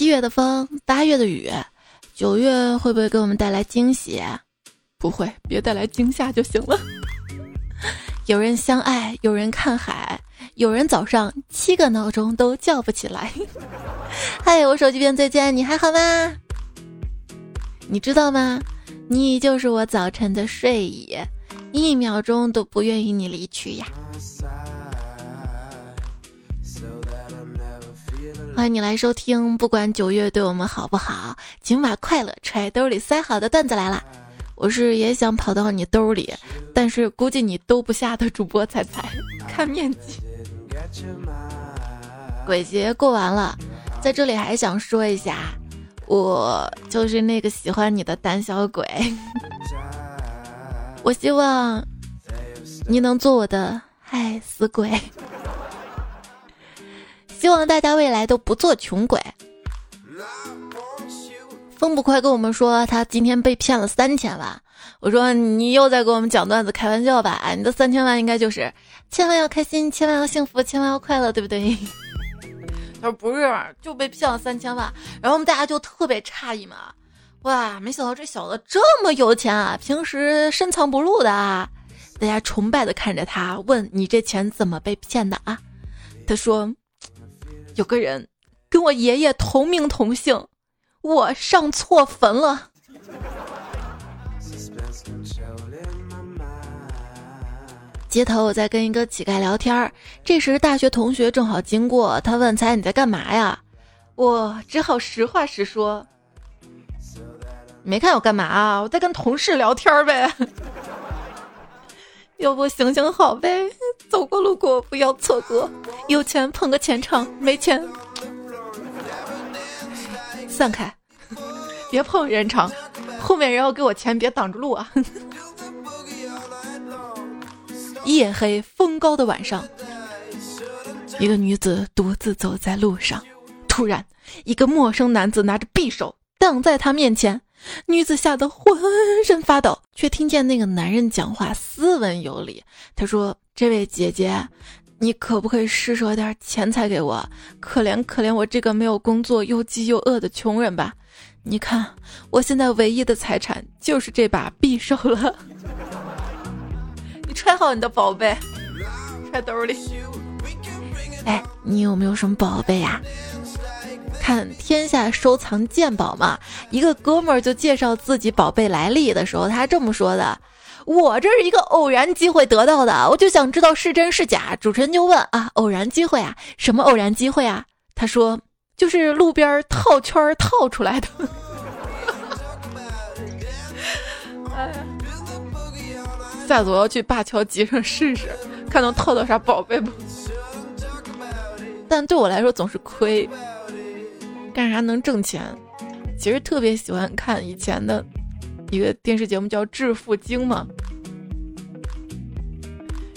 七月的风，八月的雨，九月会不会给我们带来惊喜？不会，别带来惊吓就行了。有人相爱，有人看海，有人早上七个闹钟都叫不起来。嗨，我手机边最贱，你还好吗？你知道吗？你就是我早晨的睡意，一秒钟都不愿意你离去呀。欢迎你来收听，不管九月对我们好不好，请把快乐揣兜里塞好的段子来了。我是也想跑到你兜里，但是估计你兜不下的主播彩彩，看面积。鬼节过完了，在这里还想说一下，我就是那个喜欢你的胆小鬼。我希望你能做我的爱死鬼。希望大家未来都不做穷鬼。风不快跟我们说，他今天被骗了三千万。我说你又在给我们讲段子开玩笑吧？你的三千万应该就是千万要开心，千万要幸福，千万要快乐，对不对？他说不是，就被骗了三千万。然后我们大家就特别诧异嘛，哇，没想到这小子这么有钱啊！平时深藏不露的啊！大家崇拜的看着他，问你这钱怎么被骗的啊？他说。有个人跟我爷爷同名同姓，我上错坟了。街头我在跟一个乞丐聊天这时大学同学正好经过，他问：“猜你在干嘛呀？”我只好实话实说：“没看我干嘛啊？我在跟同事聊天呗。” 要不行行好呗，走过路过不要错过，有钱捧个钱场，没钱散开，别碰人场，后面人要给我钱，别挡着路啊！夜黑风高的晚上，一个女子独自走在路上，突然一个陌生男子拿着匕首挡在她面前。女子吓得浑身发抖，却听见那个男人讲话斯文有礼。他说：“这位姐姐，你可不可以施舍点钱财给我？可怜可怜我这个没有工作又饥又饿的穷人吧！你看，我现在唯一的财产就是这把匕首了。你揣好你的宝贝，揣兜里。哎，你有没有什么宝贝呀？”看天下收藏鉴宝嘛，一个哥们儿就介绍自己宝贝来历的时候，他这么说的：“我这是一个偶然机会得到的，我就想知道是真是假。”主持人就问：“啊，偶然机会啊？什么偶然机会啊？”他说：“就是路边套圈套出来的。”哎呀，下次我要去灞桥集上试试，看能套到啥宝贝不？但对我来说总是亏。干啥能挣钱？其实特别喜欢看以前的一个电视节目，叫《致富经》嘛。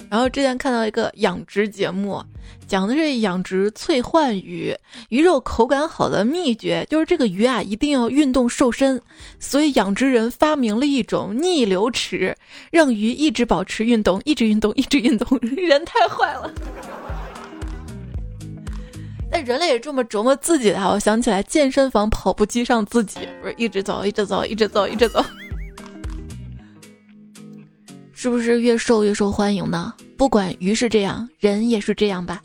然后之前看到一个养殖节目，讲的是养殖翠焕鱼，鱼肉口感好的秘诀就是这个鱼啊一定要运动瘦身，所以养殖人发明了一种逆流池，让鱼一直保持运动，一直运动，一直运动。人太坏了。那人类也这么折磨自己的，我想起来健身房跑步机上自己不是一直走，一直走，一直走，一直走，是不是越瘦越受欢迎呢？不管鱼是这样，人也是这样吧。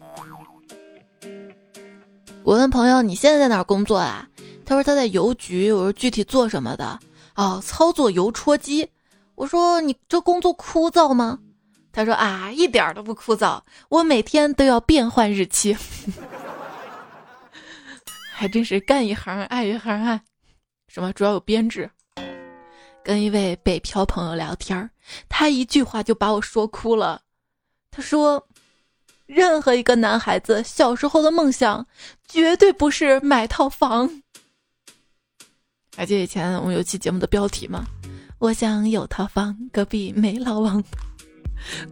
我问朋友你现在在哪工作啊？他说他在邮局。我说具体做什么的？哦，操作邮戳机。我说你这工作枯燥吗？他说啊，一点都不枯燥，我每天都要变换日期。还真是干一行爱一行啊！什么主要有编制？跟一位北漂朋友聊天儿他一句话就把我说哭了。他说：“任何一个男孩子小时候的梦想，绝对不是买套房。”还记得以前我们有期节目的标题吗？我想有套房，隔壁没老王。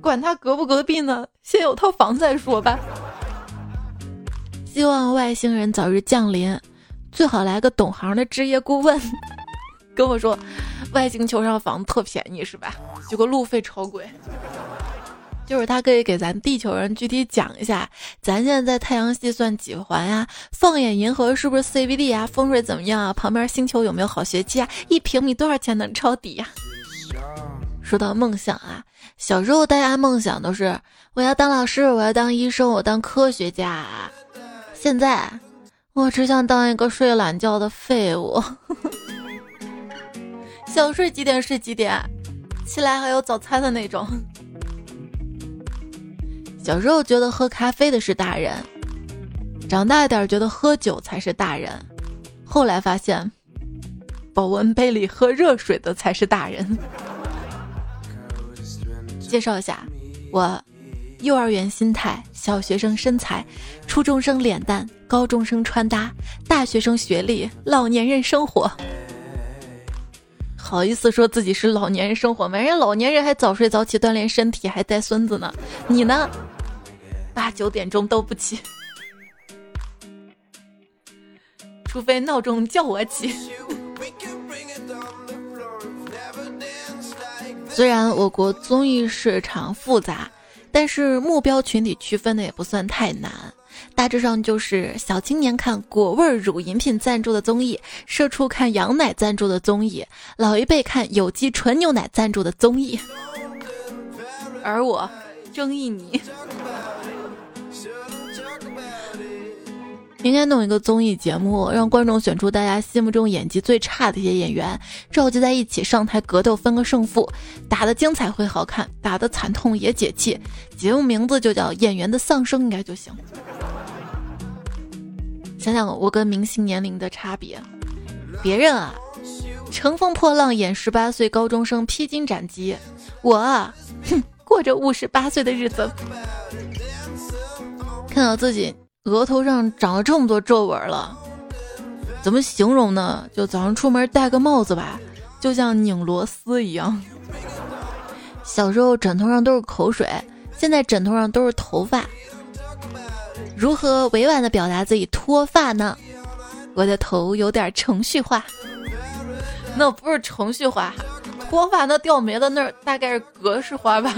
管他隔不隔壁呢，先有套房再说吧。希望外星人早日降临，最好来个懂行的职业顾问，跟我说，外星球上房特便宜是吧？结果路费超贵。就是他可以给咱地球人具体讲一下，咱现在在太阳系算几环呀？放眼银河是不是 CBD 啊？风水怎么样啊？旁边星球有没有好学期啊？一平米多少钱能抄底呀？说到梦想啊，小时候大家梦想都是我要当老师，我要当医生，我当科学家。现在我只想当一个睡懒觉的废物。想睡几点睡几点，起来还有早餐的那种。小时候觉得喝咖啡的是大人，长大点觉得喝酒才是大人，后来发现保温杯里喝热水的才是大人。介绍一下，我幼儿园心态，小学生身材，初中生脸蛋，高中生穿搭，大学生学历，老年人生活。好意思说自己是老年人生活吗？人家老年人还早睡早起锻炼身体，还带孙子呢。你呢？八九点钟都不起，除非闹钟叫我起。虽然我国综艺市场复杂，但是目标群体区分的也不算太难。大致上就是小青年看果味乳饮品赞助的综艺，社畜看羊奶赞助的综艺，老一辈看有机纯牛奶赞助的综艺，而我争议你。应该弄一个综艺节目，让观众选出大家心目中演技最差的一些演员，召集在一起上台格斗，分个胜负，打的精彩会好看，打的惨痛也解气。节目名字就叫《演员的丧生》，应该就行。想想我跟明星年龄的差别，别人啊，乘风破浪演十八岁高中生披荆斩棘，我啊，哼，过着五十八岁的日子。看到自己额头上长了这么多皱纹了，怎么形容呢？就早上出门戴个帽子吧，就像拧螺丝一样。小时候枕头上都是口水，现在枕头上都是头发。如何委婉的表达自己脱发呢？我的头有点程序化，那不是程序化，脱发那掉没了，那大概是格式化吧。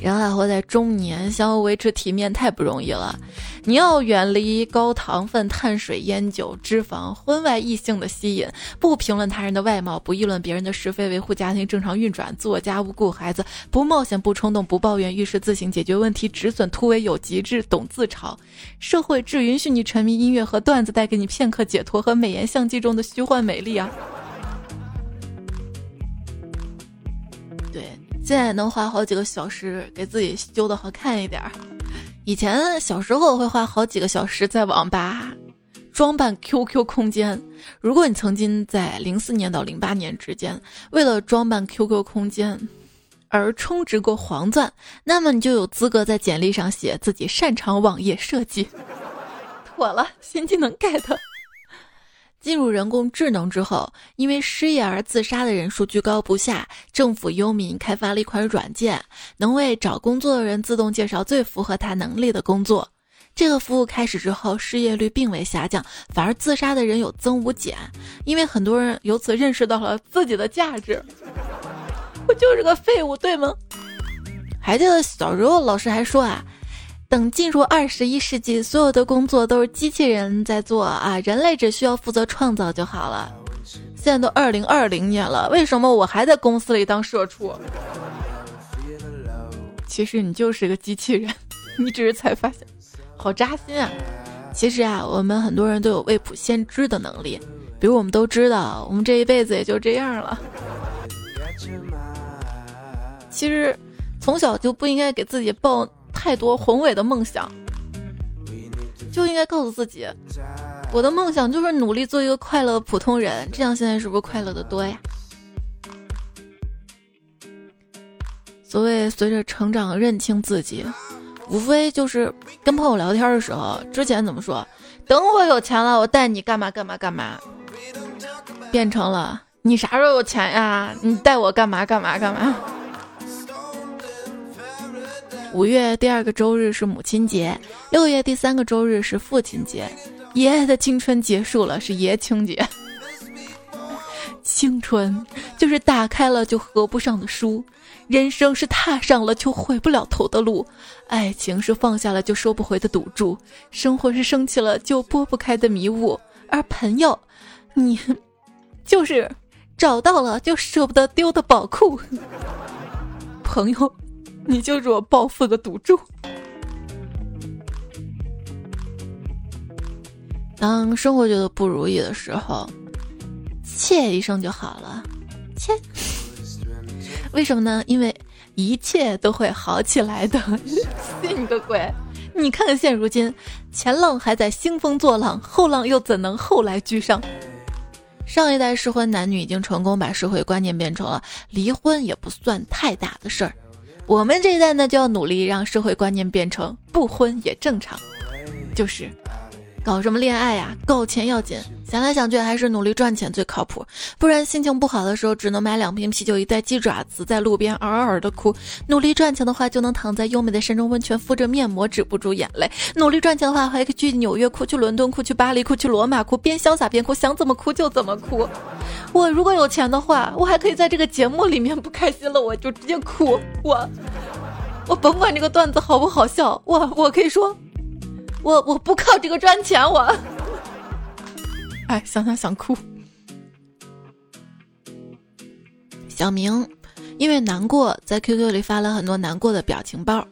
人还，活在中年，想要维持体面太不容易了。你要远离高糖分、碳水、烟酒、脂肪、婚外异性的吸引，不评论他人的外貌，不议论别人的是非，维护家庭正常运转，做家务、顾孩子，不冒险、不冲动、不抱怨，遇事自行解决问题，止损突围，有极致，懂自嘲。社会只允许你沉迷音乐和段子，带给你片刻解脱和美颜相机中的虚幻美丽啊！现在能花好几个小时给自己修的好看一点儿。以前小时候会花好几个小时在网吧装扮 QQ 空间。如果你曾经在零四年到零八年之间为了装扮 QQ 空间而充值过黄钻，那么你就有资格在简历上写自己擅长网页设计。妥了，新技能 get。进入人工智能之后，因为失业而自杀的人数居高不下。政府优民开发了一款软件，能为找工作的人自动介绍最符合他能力的工作。这个服务开始之后，失业率并未下降，反而自杀的人有增无减。因为很多人由此认识到了自己的价值。我就是个废物，对吗？还记得小时候老师还说啊。等进入二十一世纪，所有的工作都是机器人在做啊，人类只需要负责创造就好了。现在都二零二零年了，为什么我还在公司里当社畜？其实你就是个机器人，你只是才发现，好扎心啊！其实啊，我们很多人都有未卜先知的能力，比如我们都知道，我们这一辈子也就这样了。其实从小就不应该给自己报。太多宏伟的梦想，就应该告诉自己，我的梦想就是努力做一个快乐的普通人。这样现在是不是快乐的多呀？所谓随着成长认清自己，无非就是跟朋友聊天的时候，之前怎么说？等我有钱了，我带你干嘛干嘛干嘛，变成了你啥时候有钱呀？你带我干嘛干嘛干嘛？五月第二个周日是母亲节，六月第三个周日是父亲节，爷爷的青春结束了，是爷青节。青春就是打开了就合不上的书，人生是踏上了就回不了头的路，爱情是放下了就收不回的赌注，生活是升起了就拨不开的迷雾，而朋友，你就是找到了就舍不得丢的宝库。朋友，你就是我暴富的赌注。当生活觉得不如意的时候，切一声就好了。切，为什么呢？因为一切都会好起来的。信你个鬼！你看看现如今，前浪还在兴风作浪，后浪又怎能后来居上？上一代适婚男女已经成功把社会观念变成了离婚也不算太大的事儿，我们这一代呢就要努力让社会观念变成不婚也正常，就是。搞什么恋爱呀？搞钱要紧。想来想去，还是努力赚钱最靠谱。不然心情不好的时候，只能买两瓶啤酒、一袋鸡爪子，在路边嗷嗷的哭。努力赚钱的话，就能躺在优美的山中温泉，敷着面膜，止不住眼泪。努力赚钱的话，还可以去纽约哭，去伦敦哭，去巴黎哭，去罗马哭，边潇洒边哭，想怎么哭就怎么哭。我如果有钱的话，我还可以在这个节目里面不开心了，我就直接哭。我，我甭管这个段子好不好笑，我我可以说。我我不靠这个赚钱，我，哎，想想想哭。小明因为难过，在 QQ 里发了很多难过的表情包，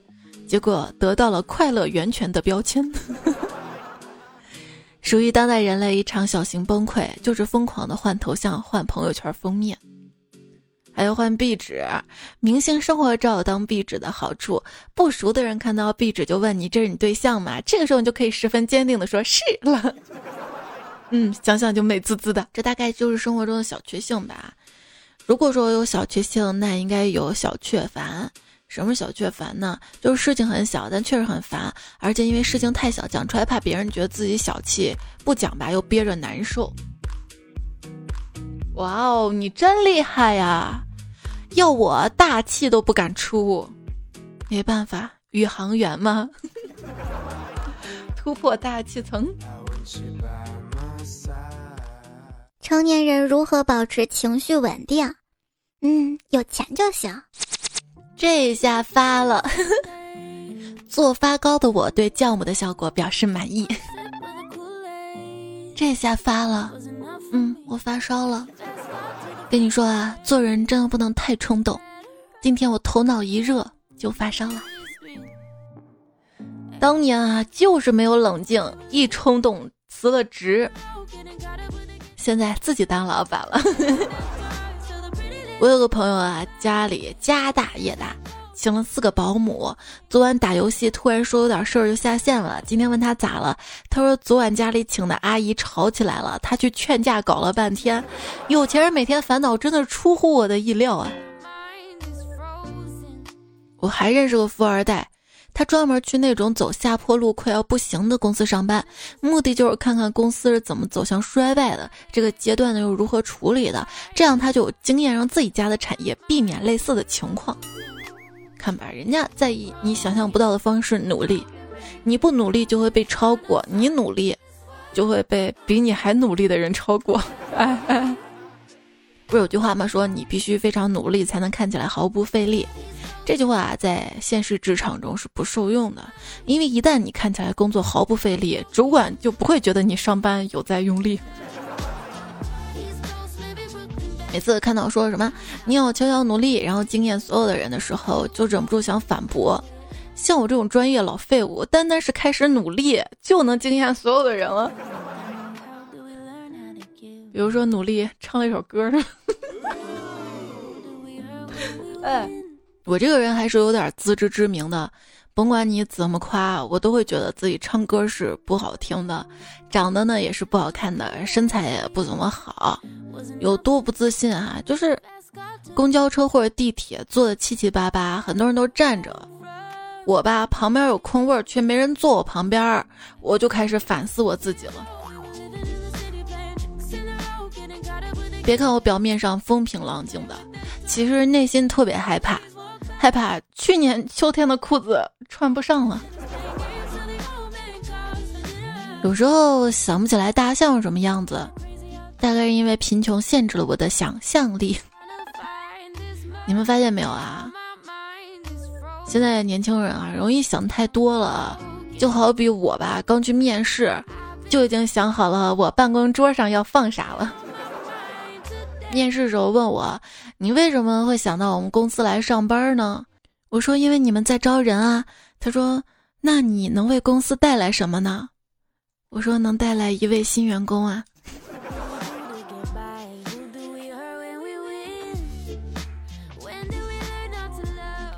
结果得到了快乐源泉的标签。属于当代人类一场小型崩溃，就是疯狂的换头像、换朋友圈封面。还有换壁纸，明星生活照当壁纸的好处，不熟的人看到壁纸就问你：“这是你对象吗？”这个时候你就可以十分坚定的说：“是了。”嗯，想想就美滋滋的。这大概就是生活中的小确幸吧。如果说有小确幸，那应该有小确烦。什么小确烦呢？就是事情很小，但确实很烦，而且因为事情太小，讲出来怕别人觉得自己小气，不讲吧又憋着难受。哇哦，你真厉害呀！要我大气都不敢出，没办法，宇航员嘛，突破大气层。成年人如何保持情绪稳定？嗯，有钱就行。这下发了，做发糕的我对酵母的效果表示满意。这下发了，嗯，我发烧了。跟你说啊，做人真的不能太冲动。今天我头脑一热就发烧了。当年啊，就是没有冷静，一冲动辞了职。现在自己当老板了。我有个朋友啊，家里家大业大。请了四个保姆，昨晚打游戏突然说有点事儿就下线了。今天问他咋了，他说昨晚家里请的阿姨吵起来了，他去劝架搞了半天。有钱人每天烦恼真的出乎我的意料啊！我还认识个富二代，他专门去那种走下坡路快要不行的公司上班，目的就是看看公司是怎么走向衰败的，这个阶段呢又如何处理的，这样他就有经验让自己家的产业避免类似的情况。看吧，人家在以你想象不到的方式努力，你不努力就会被超过，你努力就会被比你还努力的人超过。哎哎，不是有句话吗？说你必须非常努力才能看起来毫不费力。这句话在现实职场中是不受用的，因为一旦你看起来工作毫不费力，主管就不会觉得你上班有在用力。每次看到说什么你要悄悄努力，然后惊艳所有的人的时候，就忍不住想反驳。像我这种专业老废物，单单是开始努力就能惊艳所有的人了。比如说努力唱了一首歌。哎，我这个人还是有点自知之明的。甭管你怎么夸，我都会觉得自己唱歌是不好听的，长得呢也是不好看的，身材也不怎么好，有多不自信啊！就是公交车或者地铁坐的七七八八，很多人都站着，我吧旁边有空位却没人坐我旁边，我就开始反思我自己了。别看我表面上风平浪静的，其实内心特别害怕。害怕去年秋天的裤子穿不上了。有时候想不起来大象什么样子，大概是因为贫穷限制了我的想象力。你们发现没有啊？现在年轻人啊，容易想太多了。就好比我吧，刚去面试，就已经想好了我办公桌上要放啥了。面试时候问我，你为什么会想到我们公司来上班呢？我说因为你们在招人啊。他说，那你能为公司带来什么呢？我说能带来一位新员工啊。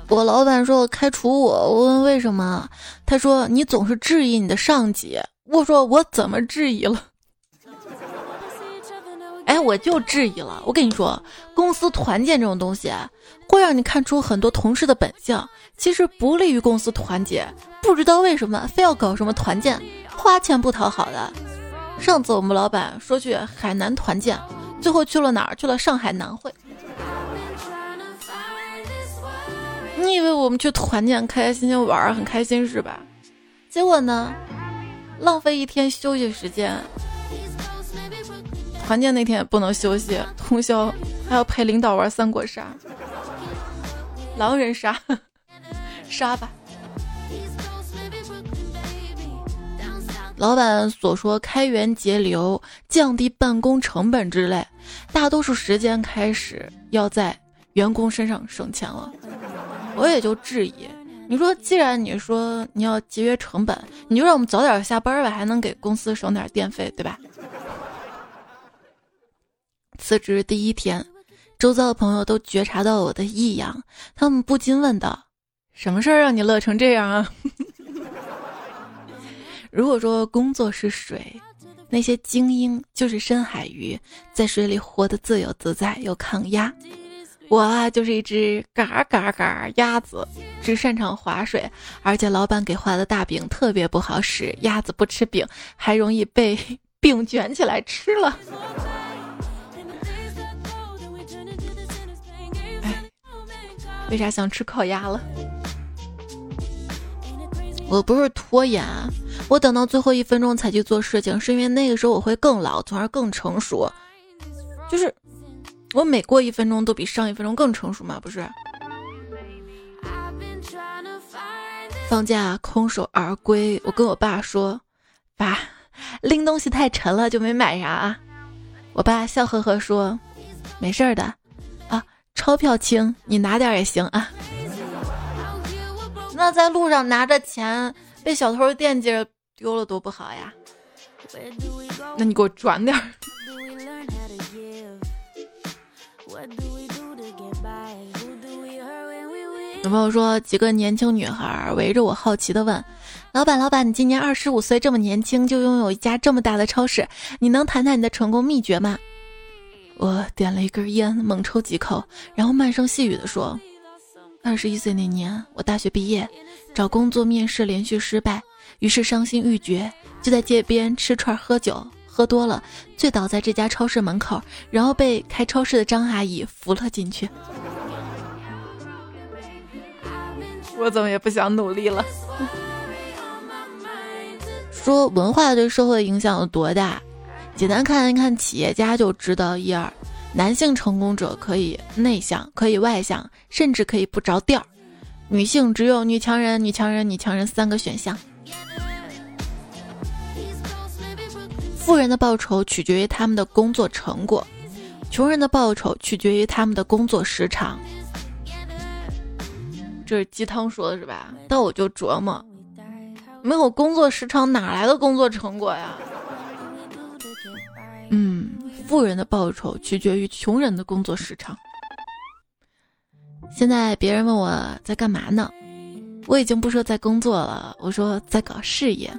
我老板说我开除我，我问为什么，他说你总是质疑你的上级。我说我怎么质疑了？哎，我就质疑了。我跟你说，公司团建这种东西，会让你看出很多同事的本性，其实不利于公司团结。不知道为什么非要搞什么团建，花钱不讨好的。上次我们老板说去海南团建，最后去了哪儿？去了上海南汇。你以为我们去团建开开心心玩很开心是吧？结果呢，浪费一天休息时间。团建那天也不能休息，通宵还要陪领导玩三国杀、狼人杀，杀吧。老板所说开源节流、降低办公成本之类，大多数时间开始要在员工身上省钱了。我也就质疑，你说既然你说你要节约成本，你就让我们早点下班吧，还能给公司省点电费，对吧？辞职第一天，周遭的朋友都觉察到我的异样，他们不禁问道：“什么事儿让你乐成这样啊？” 如果说工作是水，那些精英就是深海鱼，在水里活得自由自在又抗压。我啊，就是一只嘎嘎嘎鸭子，只擅长划水，而且老板给画的大饼特别不好使，鸭子不吃饼，还容易被 饼卷起来吃了。为啥想吃烤鸭了？我不是拖延，我等到最后一分钟才去做事情，是因为那个时候我会更老，从而更成熟，就是。我每过一分钟都比上一分钟更成熟嘛，不是？放假空手而归，我跟我爸说：“爸，拎东西太沉了，就没买啥。”我爸笑呵呵说：“没事儿的，钞票轻，你拿点也行啊。”那在路上拿着钱被小偷惦记着丢了多不好呀？那你给我转点儿。有朋友说，几个年轻女孩围着我，好奇的问：“老板，老板，你今年二十五岁，这么年轻就拥有一家这么大的超市，你能谈谈你的成功秘诀吗？”我点了一根烟，猛抽几口，然后慢声细语地说：“二十一岁那年，我大学毕业，找工作面试连续失败，于是伤心欲绝，就在街边吃串喝酒。”喝多了，醉倒在这家超市门口，然后被开超市的张阿姨扶了进去。我怎么也不想努力了。说文化对社会影响有多大？简单看一看企业家就知道一二。男性成功者可以内向，可以外向，甚至可以不着调；女性只有女强人、女强人、女强人三个选项。富人的报酬取决于他们的工作成果，穷人的报酬取决于他们的工作时长。这是鸡汤说的是吧？但我就琢磨，没有工作时长哪来的工作成果呀？嗯，富人的报酬取决于穷人的工作时长。现在别人问我在干嘛呢？我已经不说在工作了，我说在搞事业。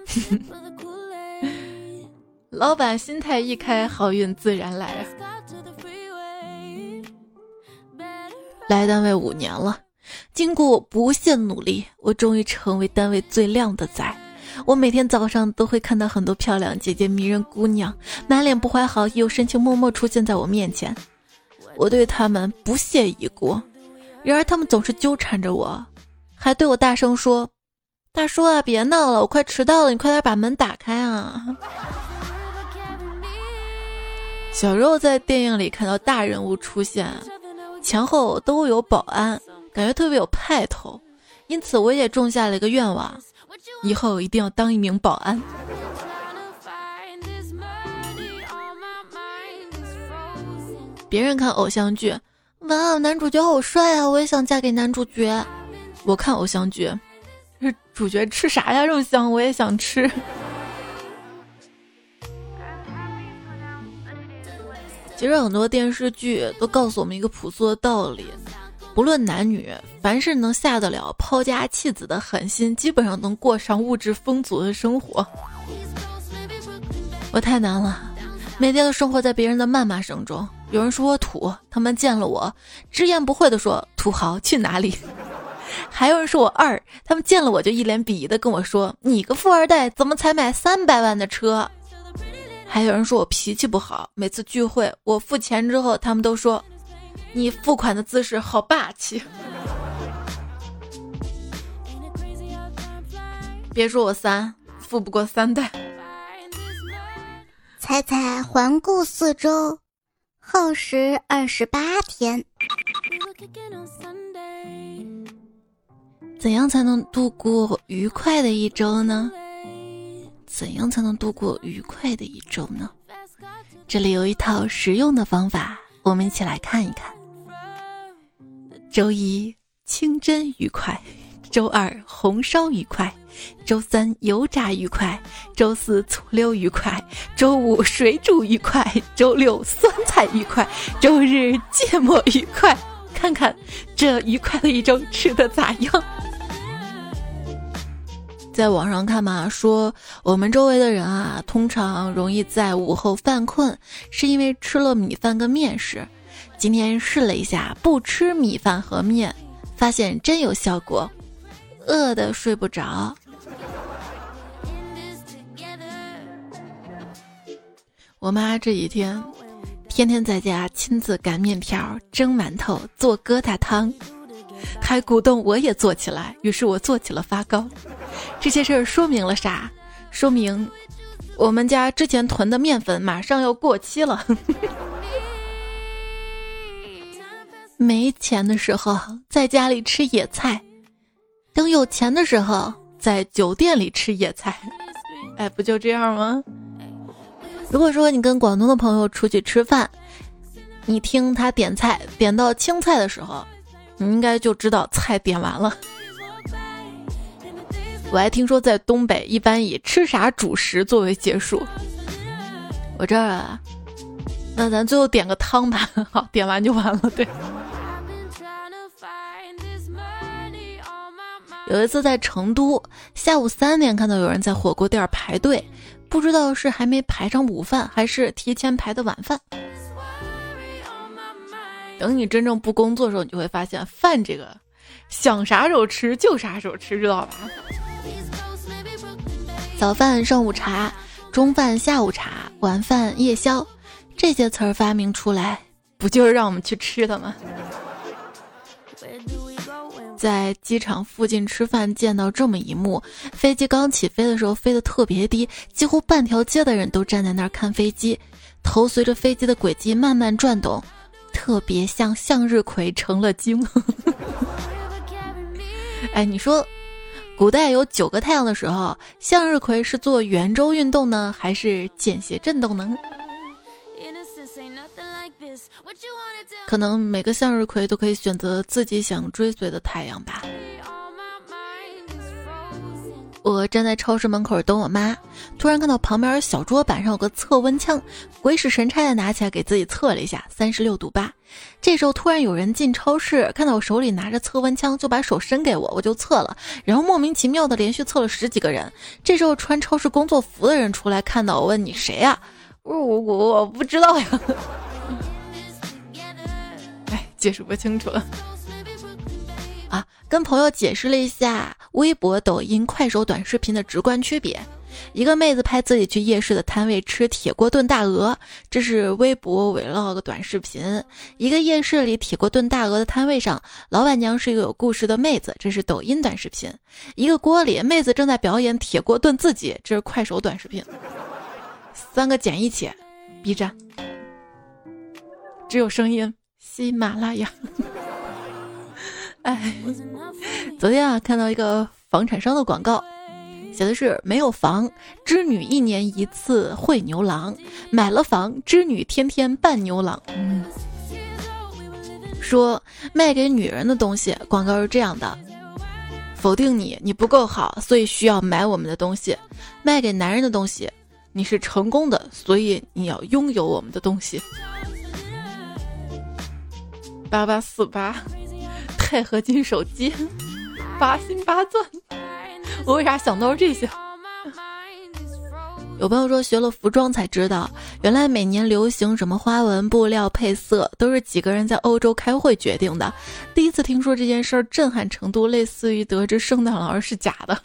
老板心态一开，好运自然来。来单位五年了，经过不懈努力，我终于成为单位最靓的仔。我每天早上都会看到很多漂亮姐姐、迷人姑娘，满脸不怀好意又深情脉脉出现在我面前。我对他们不屑一顾，然而他们总是纠缠着我，还对我大声说：“大叔啊，别闹了，我快迟到了，你快点把门打开啊！” 小时候在电影里看到大人物出现，前后都有保安，感觉特别有派头，因此我也种下了一个愿望，以后一定要当一名保安。别人看偶像剧，哇，男主角好帅啊，我也想嫁给男主角。我看偶像剧，这主角吃啥呀？这么香，我也想吃。其实很多电视剧都告诉我们一个朴素的道理：不论男女，凡是能下得了抛家弃子的狠心，基本上能过上物质丰足的生活。我太难了，每天都生活在别人的谩骂声中。有人说我土，他们见了我直言不讳的说：“土豪去哪里？” 还有人说我二，他们见了我就一脸鄙夷的跟我说：“你个富二代，怎么才买三百万的车？”还有人说我脾气不好，每次聚会我付钱之后，他们都说你付款的姿势好霸气。别说我三，富不过三代。猜猜环顾四周，耗时二十八天。怎样才能度过愉快的一周呢？怎样才能度过愉快的一周呢？这里有一套实用的方法，我们一起来看一看。周一清蒸愉快，周二红烧愉快，周三油炸愉快，周四醋溜愉快，周五水煮愉快，周六酸菜愉快，周日芥末愉快。看看这愉快的一周吃的咋样？在网上看嘛，说我们周围的人啊，通常容易在午后犯困，是因为吃了米饭跟面食。今天试了一下，不吃米饭和面，发现真有效果，饿的睡不着。我妈这几天天天在家亲自擀面条、蒸馒头、做疙瘩汤。还鼓动我也做起来，于是我做起了发糕。这些事儿说明了啥？说明我们家之前囤的面粉马上要过期了。没钱的时候在家里吃野菜，等有钱的时候在酒店里吃野菜。哎，不就这样吗？如果说你跟广东的朋友出去吃饭，你听他点菜，点到青菜的时候。你应该就知道菜点完了。我还听说在东北一般以吃啥主食作为结束。我这儿啊，那咱最后点个汤吧，好，点完就完了。对。有一次在成都，下午三点看到有人在火锅店排队，不知道是还没排上午饭，还是提前排的晚饭。等你真正不工作的时候，你就会发现饭这个，想啥时候吃就啥时候吃，知道吧？早饭、上午茶，中饭、下午茶，晚饭、夜宵，这些词儿发明出来，不就是让我们去吃的吗？在机场附近吃饭，见到这么一幕：飞机刚起飞的时候飞得特别低，几乎半条街的人都站在那儿看飞机，头随着飞机的轨迹慢慢转动。特别像向日葵成了精。哎，你说，古代有九个太阳的时候，向日葵是做圆周运动呢，还是简谐振动呢？可能每个向日葵都可以选择自己想追随的太阳吧。我站在超市门口等我妈，突然看到旁边小桌板上有个测温枪，鬼使神差的拿起来给自己测了一下，三十六度八。这时候突然有人进超市，看到我手里拿着测温枪，就把手伸给我，我就测了，然后莫名其妙的连续测了十几个人。这时候穿超市工作服的人出来，看到我问你谁呀？我我我我不知道呀。哎，解释不清楚了。啊，跟朋友解释了一下微博、抖音、快手短视频的直观区别。一个妹子拍自己去夜市的摊位吃铁锅炖大鹅，这是微博 vlog 短视频；一个夜市里铁锅炖大鹅的摊位上，老板娘是一个有故事的妹子，这是抖音短视频；一个锅里妹子正在表演铁锅炖自己，这是快手短视频。三个剪一起，B 站。只有声音，喜马拉雅。哎，昨天啊，看到一个房产商的广告，写的是没有房，织女一年一次会牛郎；买了房，织女天天扮牛郎。说卖给女人的东西，广告是这样的：否定你，你不够好，所以需要买我们的东西；卖给男人的东西，你是成功的，所以你要拥有我们的东西。八八四八。钛合金手机，八心八钻，我为啥想到这些？有朋友说学了服装才知道，原来每年流行什么花纹、布料、配色，都是几个人在欧洲开会决定的。第一次听说这件事儿，震撼程度类似于得知圣诞老人是假的。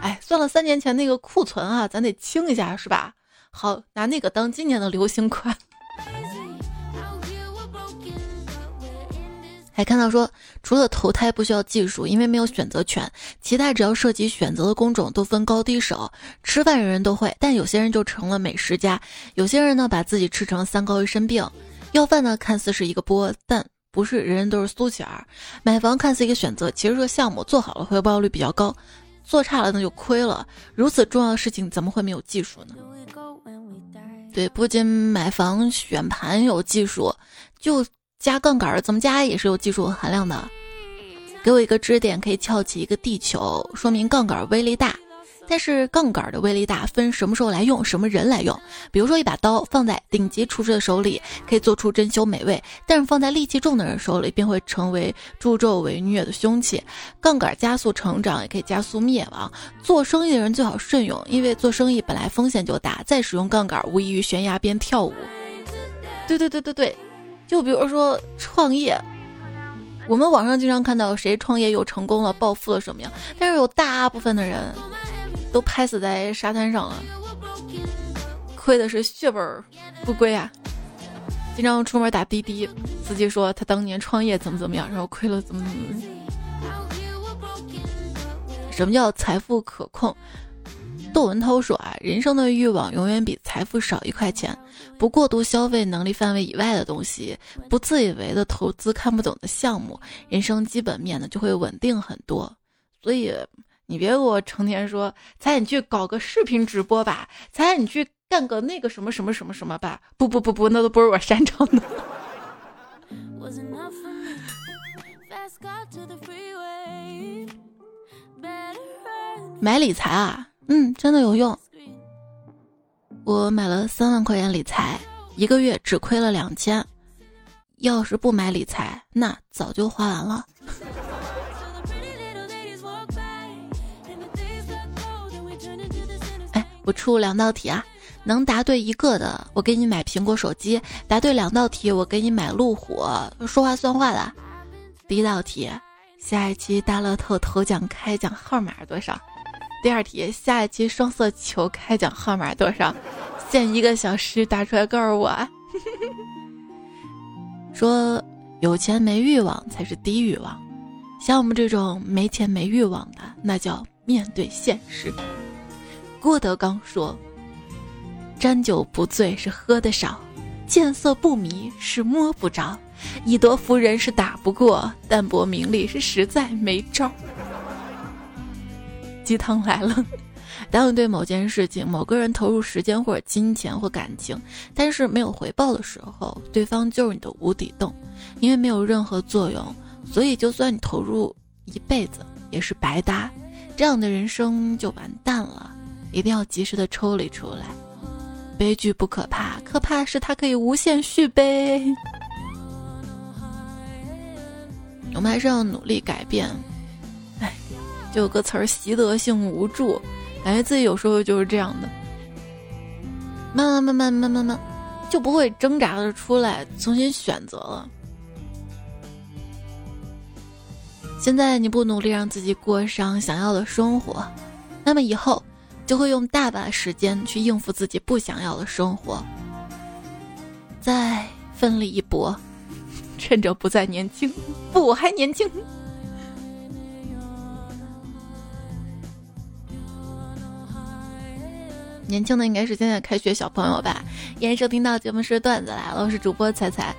哎，算了，三年前那个库存啊，咱得清一下，是吧？好，拿那个当今年的流行款。还看到说，除了投胎不需要技术，因为没有选择权，其他只要涉及选择的工种都分高低手。吃饭人人都会，但有些人就成了美食家，有些人呢把自己吃成三高一身病。要饭呢看似是一个波，但不是人人都是苏乞儿。买房看似一个选择，其实个项目做好了回报率比较高，做差了那就亏了。如此重要的事情怎么会没有技术呢？对，不仅买房选盘有技术，就。加杠杆怎么加也是有技术含量的。给我一个支点可以翘起一个地球，说明杠杆威力大。但是杠杆的威力大分什么时候来用，什么人来用。比如说一把刀放在顶级厨师的手里可以做出珍馐美味，但是放在戾气重的人手里便会成为助纣为虐的凶器。杠杆加速成长也可以加速灭亡。做生意的人最好慎用，因为做生意本来风险就大，再使用杠杆无异于悬崖边跳舞。对对对对对。就比如说创业，我们网上经常看到谁创业又成功了、暴富了什么样，但是有大部分的人都拍死在沙滩上了，亏的是血本不归啊！经常出门打滴滴，司机说他当年创业怎么怎么样，然后亏了怎么怎么。什么叫财富可控？窦文涛说啊，人生的欲望永远比财富少一块钱。不过度消费能力范围以外的东西，不自以为的投资看不懂的项目，人生基本面呢就会稳定很多。所以你别给我成天说，咱你去搞个视频直播吧，才你去干个那个什么什么什么什么吧。不不不不，那都不是我擅长的。买理财啊。嗯，真的有用。我买了三万块钱理财，一个月只亏了两千。要是不买理财，那早就花完了。哎，我出两道题啊，能答对一个的，我给你买苹果手机；答对两道题，我给你买路虎。说话算话的。第一道题，下一期大乐透头奖开奖号码是多少？第二题，下一期双色球开奖号码多少？限一个小时打出来告诉我。说有钱没欲望才是低欲望，像我们这种没钱没欲望的，那叫面对现实。郭德纲说：“沾酒不醉是喝的少，见色不迷是摸不着，以德服人是打不过，淡泊名利是实在没招。”鸡汤来了。当你对某件事情、某个人投入时间或者金钱或感情，但是没有回报的时候，对方就是你的无底洞，因为没有任何作用，所以就算你投入一辈子也是白搭，这样的人生就完蛋了。一定要及时的抽离出来。悲剧不可怕，可怕是它可以无限续杯。我们还是要努力改变。就有个词儿，习得性无助，感觉自己有时候就是这样的，慢慢慢慢慢慢慢，就不会挣扎的出来重新选择了。现在你不努力让自己过上想要的生活，那么以后就会用大把时间去应付自己不想要的生活。再奋力一搏，趁着不再年轻，不，还年轻。年轻的应该是现在开学小朋友吧。依然收听到节目是段子来了，我是主播彩彩。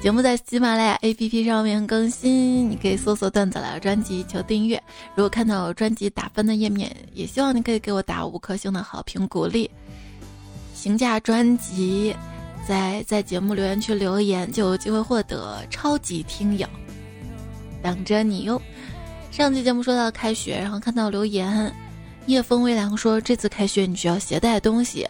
节目在喜马拉雅 APP 上面更新，你可以搜索“段子来了”专辑求订阅。如果看到专辑打分的页面，也希望你可以给我打五颗星的好评鼓励。评价专辑，在在节目留言区留言就有机会获得超级听友，等着你哟。上期节目说到开学，然后看到留言。夜风微凉说：“这次开学你需要携带东西，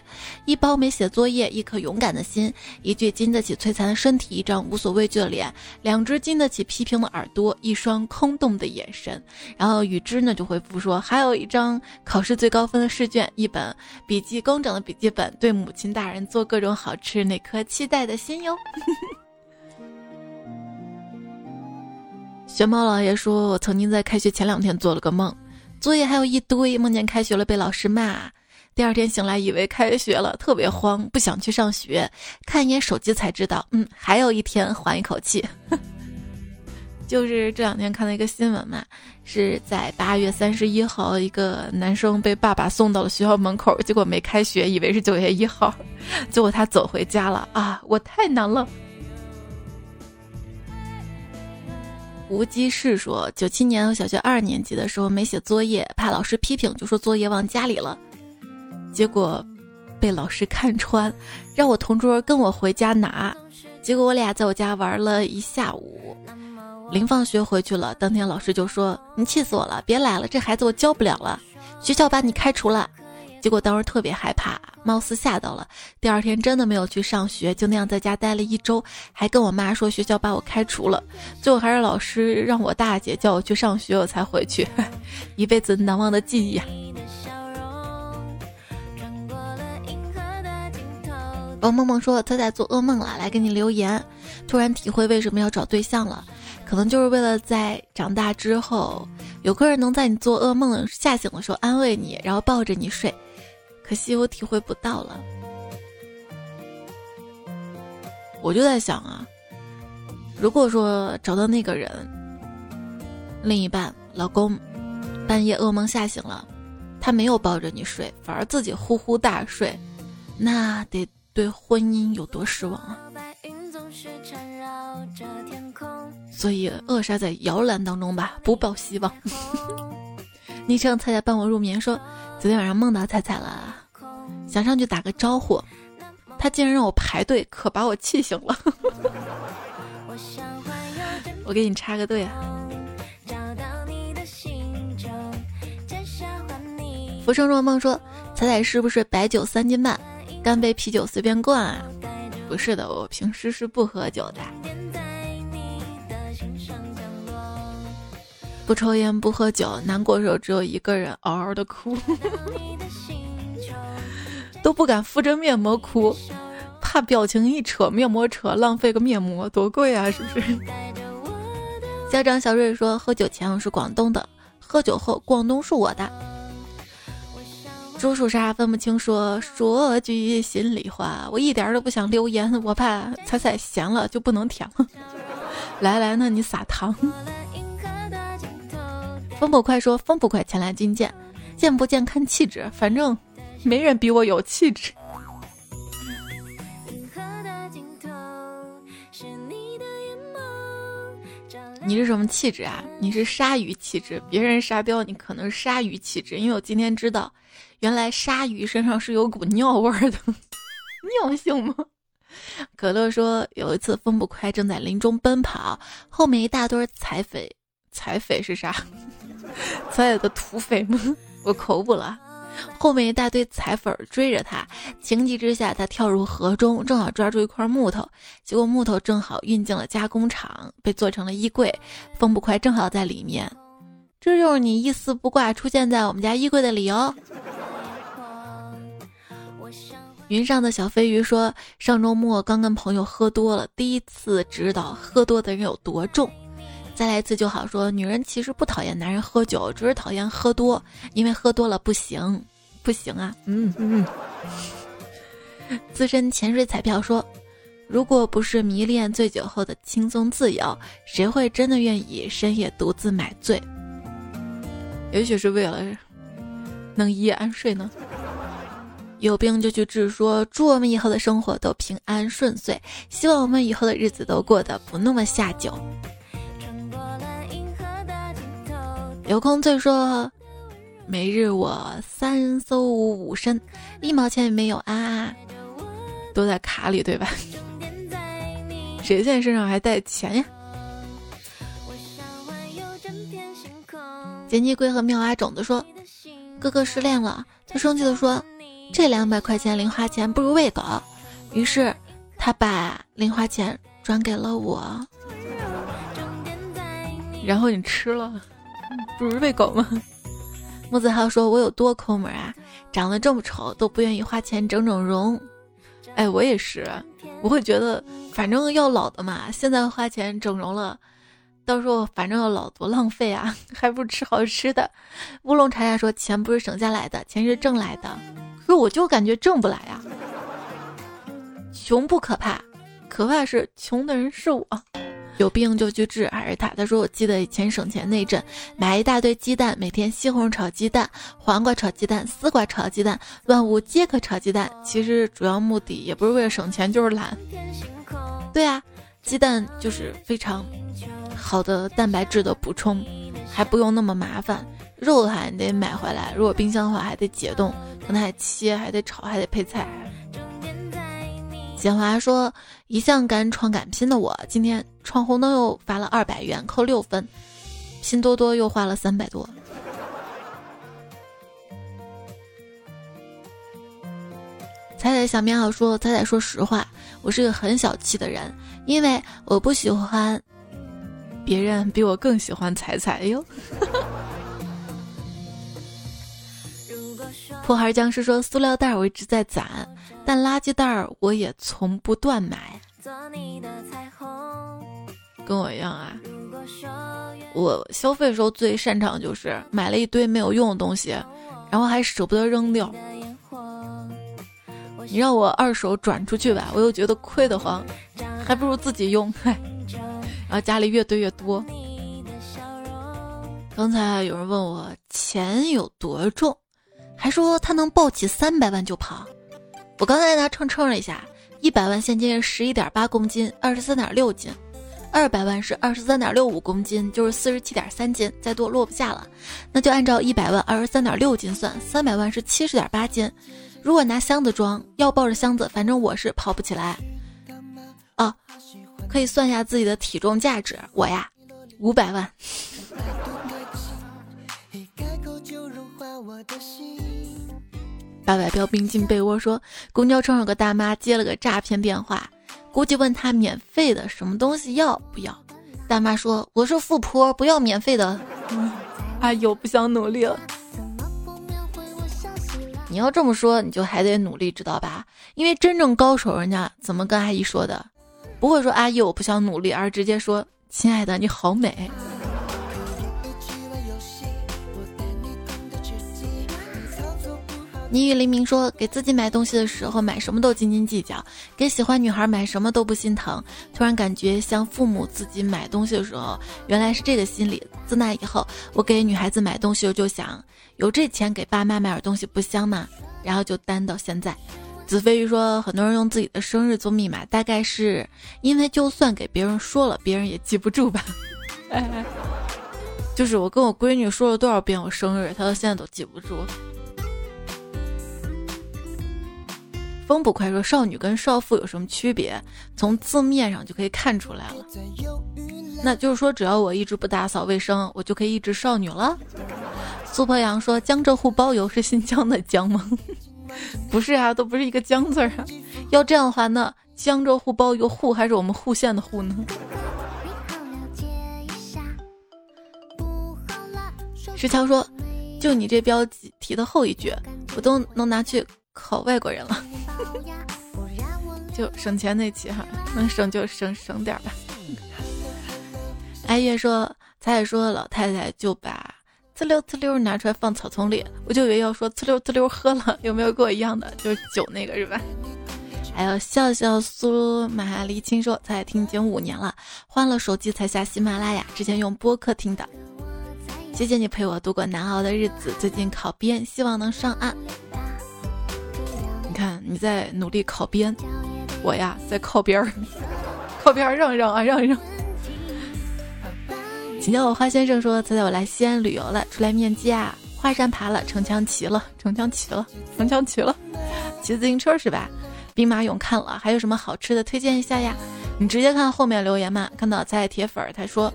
一包没写作业，一颗勇敢的心，一具经得起摧残的身体，一张无所畏惧的脸，两只经得起批评的耳朵，一双空洞的眼神。”然后雨之呢就回复说：“还有一张考试最高分的试卷，一本笔记工整的笔记本，对母亲大人做各种好吃，那颗期待的心哟。”玄猫老爷说：“我曾经在开学前两天做了个梦。”作业还有一堆，梦见开学了被老师骂。第二天醒来以为开学了，特别慌，不想去上学。看一眼手机才知道，嗯，还有一天，缓一口气。就是这两天看了一个新闻嘛，是在八月三十一号，一个男生被爸爸送到了学校门口，结果没开学，以为是九月一号，结果他走回家了啊！我太难了。无机是说，九七年我小学二年级的时候没写作业，怕老师批评，就说作业忘家里了，结果被老师看穿，让我同桌跟我回家拿，结果我俩在我家玩了一下午，临放学回去了，当天老师就说：“你气死我了，别来了，这孩子我教不了了，学校把你开除了。”结果当时特别害怕，貌似吓到了。第二天真的没有去上学，就那样在家待了一周，还跟我妈说学校把我开除了。最后还是老师让我大姐叫我去上学，我才回去。一辈子难忘的记忆啊！王梦梦说她在做噩梦了，来给你留言。突然体会为什么要找对象了，可能就是为了在长大之后，有个人能在你做噩梦吓醒的时候安慰你，然后抱着你睡。可惜我体会不到了，我就在想啊，如果说找到那个人，另一半、老公，半夜噩梦吓醒了，他没有抱着你睡，反而自己呼呼大睡，那得对婚姻有多失望啊！所以扼杀在摇篮当中吧，不抱希望。昵称猜猜伴我入眠说。昨天晚上梦到彩彩了，想上去打个招呼，他竟然让我排队，可把我气醒了。我给你插个队啊！浮生若梦说：“彩彩是不是白酒三斤半，干杯啤酒随便灌啊？”不是的，我平时是不喝酒的。不抽烟不喝酒，难过时候只有一个人嗷嗷的哭，都不敢敷着面膜哭，怕表情一扯面膜扯浪费个面膜多贵啊，是不是？家长小瑞说，喝酒前我是广东的，喝酒后广东是我的。猪属啥分不清说说句心里话，我一点都不想留言，我怕彩彩咸了就不能舔了。来来，那你撒糖。风不快说：“风不快，前来觐见，见不见看气质，反正没人比我有气质。”你是什么气质啊？你是鲨鱼气质，别人沙雕，你可能是鲨鱼气质。因为我今天知道，原来鲨鱼身上是有股尿味的，尿性吗？可乐说，有一次风不快正在林中奔跑，后面一大堆彩匪，彩匪是啥？彩的土匪们？我口补了。后面一大堆彩粉追着他，情急之下，他跳入河中，正好抓住一块木头，结果木头正好运进了加工厂，被做成了衣柜。风不快正好在里面，这就是你一丝不挂出现在我们家衣柜的理由。云上的小飞鱼说，上周末刚跟朋友喝多了，第一次知道喝多的人有多重。再来一次就好。说女人其实不讨厌男人喝酒，只是讨厌喝多，因为喝多了不行，不行啊。嗯嗯。资深潜水彩票说，如果不是迷恋醉酒后的轻松自由，谁会真的愿意深夜独自买醉？也许是为了能一夜安睡呢。有病就去治，说祝我们以后的生活都平安顺遂，希望我们以后的日子都过得不那么下酒。有空最说，每日我三搜五身，一毛钱也没有啊，都在卡里对吧？谁现在身上还带钱呀？杰尼龟和妙蛙种子说，哥哥失恋了，他生气的说。这两百块钱零花钱不如喂狗，于是他把零花钱转给了我，然后你吃了，不是喂狗吗？木子浩说：“我有多抠门啊，长得这么丑都不愿意花钱整整容。”哎，我也是，我会觉得反正要老的嘛，现在花钱整容了，到时候反正要老多浪费啊，还不如吃好吃的。乌龙茶茶说：“钱不是省下来的，钱是挣来的。”可我就感觉挣不来呀，穷不可怕，可怕是穷的人是我。有病就去治，还是他？他说我记得以前省钱那阵，买一大堆鸡蛋，每天西红柿炒鸡蛋、黄瓜炒鸡蛋、丝瓜炒鸡蛋、万物皆可炒鸡蛋。其实主要目的也不是为了省钱，就是懒。对啊，鸡蛋就是非常好的蛋白质的补充，还不用那么麻烦。肉的话你得买回来，如果冰箱的话还得解冻。可能还切，还得炒，还得配菜。简华说：“一向敢闯敢拼的我，今天闯红灯又罚了二百元，扣六分；拼多多又花了三百多。”彩彩小棉袄说：“彩彩，说实话，我是个很小气的人，因为我不喜欢别人比我更喜欢彩彩。”哟。破孩僵尸说：“塑料袋我一直在攒，但垃圾袋儿我也从不断买。”跟我一样啊！我消费的时候最擅长就是买了一堆没有用的东西，然后还舍不得扔掉。你让我二手转出去吧，我又觉得亏得慌，还不如自己用。然后家里越堆越多。刚才有人问我钱有多重。还说他能抱起三百万就跑，我刚才拿秤称了一下，一百万现金是十一点八公斤，二十三点六斤；二百万是二十三点六五公斤，就是四十七点三斤，再多落不下了。那就按照一百万二十三点六斤算，三百万是七十点八斤。如果拿箱子装，要抱着箱子，反正我是跑不起来。哦，可以算一下自己的体重价值，我呀，五百万。八百标兵进被窝说：“公交车上有个大妈接了个诈骗电话，估计问他免费的什么东西要不要？大妈说：我是富婆，不要免费的。阿姨，我不想努力了。你要这么说，你就还得努力，知道吧？因为真正高手，人家怎么跟阿姨说的？不会说阿姨我不想努力，而直接说亲爱的你好美。”你与黎明说，给自己买东西的时候买什么都斤斤计较，给喜欢女孩买什么都不心疼。突然感觉像父母自己买东西的时候，原来是这个心理。自那以后，我给女孩子买东西，我就想有这钱给爸妈买点东西不香吗？然后就单到现在。子非鱼说，很多人用自己的生日做密码，大概是因为就算给别人说了，别人也记不住吧。就是我跟我闺女说了多少遍我生日，她到现在都记不住。风不快说：“少女跟少妇有什么区别？从字面上就可以看出来了。那就是说，只要我一直不打扫卫生，我就可以一直少女了。”苏破阳说：“江浙沪包邮是新疆的江吗？不是啊，都不是一个江字儿啊。要这样的话，那江浙沪包邮沪还是我们沪县的沪呢？”石桥说：“就你这标题的后一句，我都能拿去。”考外国人了，就省钱那期哈，能省就省省点吧。艾月说：“彩彩说老太太就把呲溜呲溜拿出来放草丛里，我就以为要说呲溜呲溜喝了，有没有跟我一样的？就是酒那个是吧？”还有笑笑苏玛离清说：“彩彩听已经五年了，换了手机才下喜马拉雅，之前用播客听的。谢谢你陪我度过难熬的日子，最近考编，希望能上岸。”看你在努力考编，我呀在靠边儿，靠边儿让一让啊，让一让。请叫我花先生说：“猜猜我来西安旅游了，出来面基啊，华山爬了，城墙骑了，城墙骑了，城墙骑了，骑自行车是吧？兵马俑看了，还有什么好吃的推荐一下呀？你直接看后面留言嘛。看到在铁粉，他说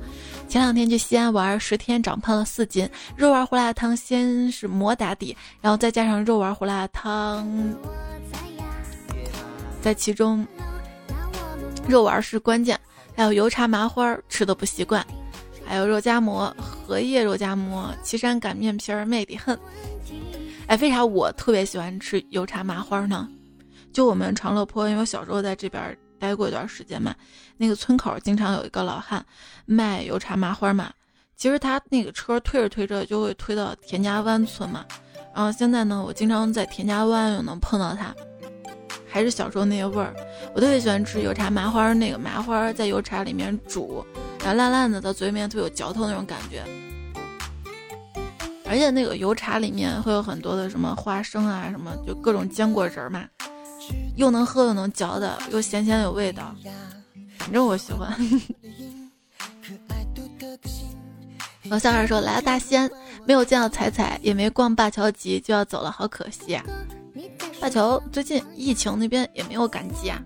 前两天去西安玩，十天长胖了四斤，肉丸胡辣汤先是馍打底，然后再加上肉丸胡辣汤，在其中肉丸是关键，还有油茶麻花吃的不习惯。”还有肉夹馍、荷叶肉夹馍、岐山擀面皮儿，美得很。哎，为啥我特别喜欢吃油茶麻花呢？就我们长乐坡，因为我小时候在这边待过一段时间嘛，那个村口经常有一个老汉卖油茶麻花嘛。其实他那个车推着推着就会推到田家湾村嘛。然后现在呢，我经常在田家湾又能碰到他，还是小时候那个味儿。我特别喜欢吃油茶麻花，那个麻花在油茶里面煮。然后烂烂的，到嘴里面特有嚼头那种感觉，而且那个油茶里面会有很多的什么花生啊，什么就各种坚果仁嘛，又能喝又能嚼的，又咸咸有味道，反正我喜欢。老小孩说来了大西安，没有见到彩彩，也没逛灞桥集，就要走了，好可惜啊！灞桥最近疫情那边也没有赶集啊，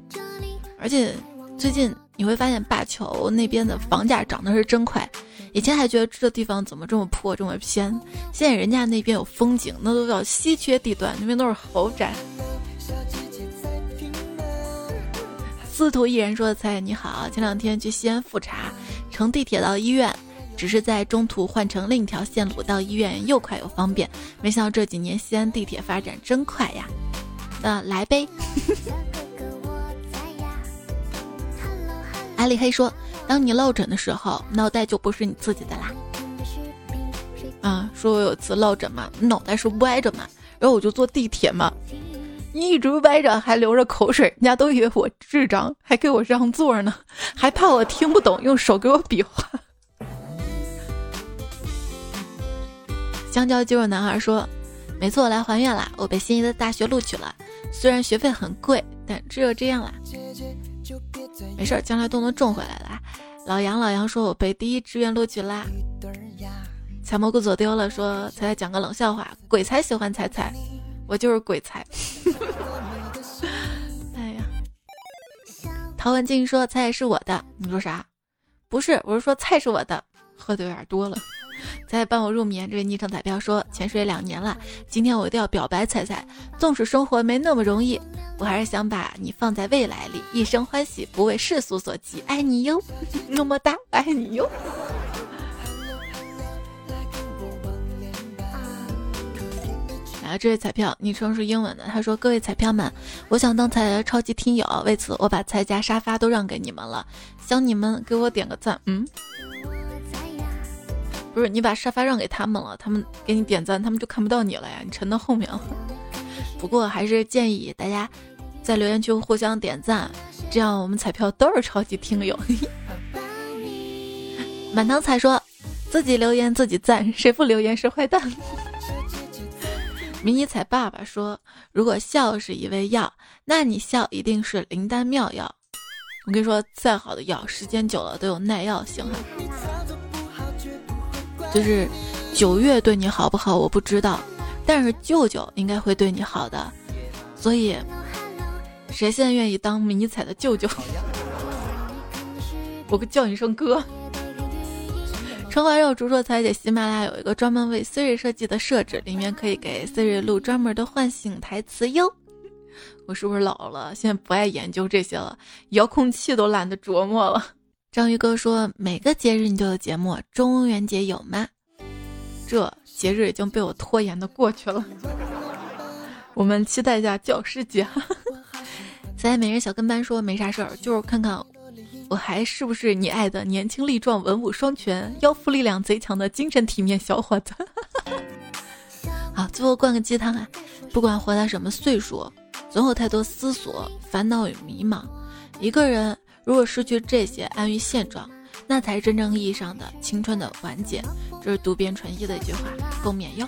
而且最近。你会发现灞桥那边的房价涨的是真快，以前还觉得这地方怎么这么破这么偏，现在人家那边有风景，那都叫稀缺地段，那边都是豪宅。司徒一人说的菜你好，前两天去西安复查，乘地铁到医院，只是在中途换成另一条线路到医院又快又方便，没想到这几年西安地铁发展真快呀，那来呗。阿里黑说：“当你落枕的时候，脑袋就不是你自己的啦。”啊，说我有次落枕嘛，脑袋是歪着嘛，然后我就坐地铁嘛，你一直歪着，还流着口水，人家都以为我智障，还给我让座呢，还怕我听不懂，用手给我比划。香蕉肌肉男孩说：“没错，我来还愿啦，我被心仪的大学录取了，虽然学费很贵，但只有这样啦。”没事儿，将来都能种回来的。老杨，老杨说：“我被第一志愿录取啦。”采蘑菇走丢了，说：“彩彩讲个冷笑话，鬼才喜欢彩彩，我就是鬼才。”哎呀，陶文静说：“菜是我的。”你说啥？不是，我是说菜是我的，喝的有点多了。再伴我入眠，这位昵称彩票说潜水两年了，今天我一定要表白彩彩。纵使生活没那么容易，我还是想把你放在未来里，一生欢喜，不为世俗所及，爱你哟，么么哒，爱你哟。啊，这位彩票昵称是英文的，他说：“各位彩票们，我想当彩超级听友，为此我把彩家沙发都让给你们了，想你们给我点个赞。”嗯。不是你把沙发让给他们了，他们给你点赞，他们就看不到你了呀，你沉到后面了。不过还是建议大家在留言区互相点赞，这样我们彩票都是超级听友。满堂彩说自己留言自己赞，谁不留言是坏蛋。迷你彩爸爸说，如果笑是一味药，那你笑一定是灵丹妙药。我跟你说，再好的药，时间久了都有耐药性哈。就是九月对你好不好我不知道，但是舅舅应该会对你好的，所以谁现在愿意当迷彩的舅舅？我叫你一声哥。春花肉，竹说彩姐，喜马拉雅有一个专门为 Siri 设计的设置，里面可以给 Siri 录专门的唤醒台词哟。我是不是老了？现在不爱研究这些了，遥控器都懒得琢磨了。章鱼哥说：“每个节日你都有节目，中元节有吗？这节日已经被我拖延的过去了。我们期待一下教师节。”在每人小跟班说：“没啥事儿，就是看看我还是不是你爱的年轻力壮、文武双全、腰腹力量贼强的精神体面小伙子。”好，最后灌个鸡汤啊！不管活到什么岁数，总有太多思索、烦恼与迷茫。一个人。如果失去这些，安于现状，那才是真正意义上的青春的完结。这是渡边淳一的一句话，共勉哟。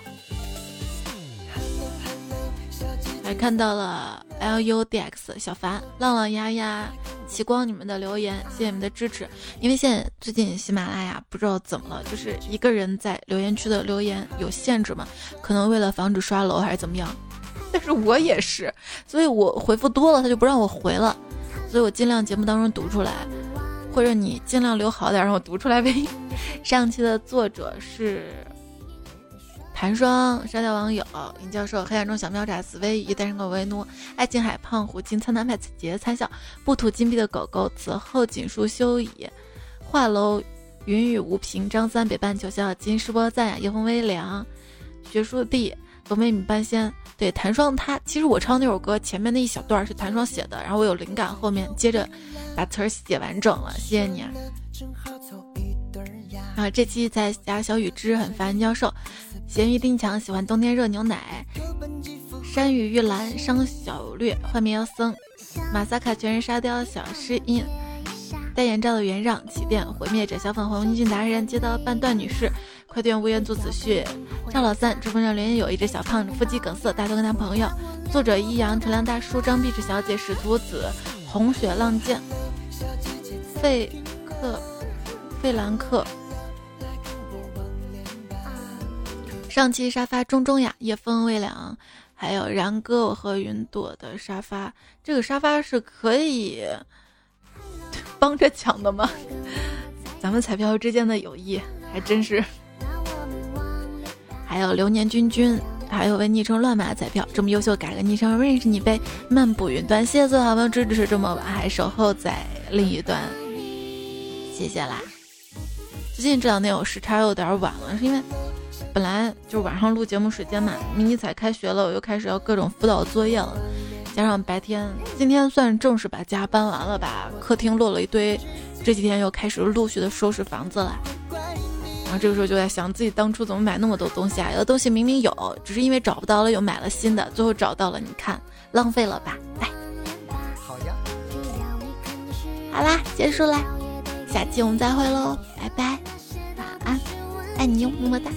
还看到了 L U D X 小凡、浪浪丫丫、奇光你们的留言，谢谢你们的支持。因为现在最近喜马拉雅不知道怎么了，就是一个人在留言区的留言有限制嘛，可能为了防止刷楼还是怎么样。但是我也是，所以我回复多了，他就不让我回了，所以我尽量节目当中读出来，或者你尽量留好点让我读出来呗。上期的作者是。谭霜、沙雕网友、尹教授、黑暗中小喵爪、死威鱼、单身狗维奴、爱琴海、胖虎、金灿南派、杰参笑、不吐金币的狗狗、此后锦书休矣、画楼、云雨无凭、张三、北半球笑、金世波赞、夜风微凉、学术地、多美米半仙。对，谭双他其实我唱那首歌前面那一小段是谭双写的，然后我有灵感，后面接着把词儿写完整了。谢谢你。啊，这期在家小雨之很烦教授。咸鱼丁强喜欢冬天热牛奶，山雨玉兰伤小略，幻灭妖僧，马萨卡全是沙雕小诗音，戴眼罩的圆让起电毁灭者小粉红英俊达人接到半段女士，快点无缘做子婿，赵老三直播上留言有一只小胖子腹肌梗塞，大头跟男朋友，作者一阳陈亮大叔张碧池小姐使徒子红雪浪剑，费克费兰克。上期沙发中中呀，夜风微凉，还有然哥我和云朵的沙发，这个沙发是可以帮着抢的吗？咱们彩票之间的友谊还真是。还有流年君君，还有为昵称乱码彩票，这么优秀改个昵称，认识你呗。漫步云端，谢谢所有好朋友支持这么晚还守候在另一端，谢谢啦。最近这两天我时差有点晚了，是因为。本来就晚上录节目时间嘛，迷你彩开学了，我又开始要各种辅导作业了，加上白天今天算正式把家搬完了吧，客厅落了一堆，这几天又开始陆续的收拾房子了，然后这个时候就在想自己当初怎么买那么多东西啊？有的东西明明有，只是因为找不到了又买了新的，最后找到了，你看浪费了吧？来，好呀，好啦，结束啦，下期我们再会喽，拜拜，晚安，爱你哟，么么哒。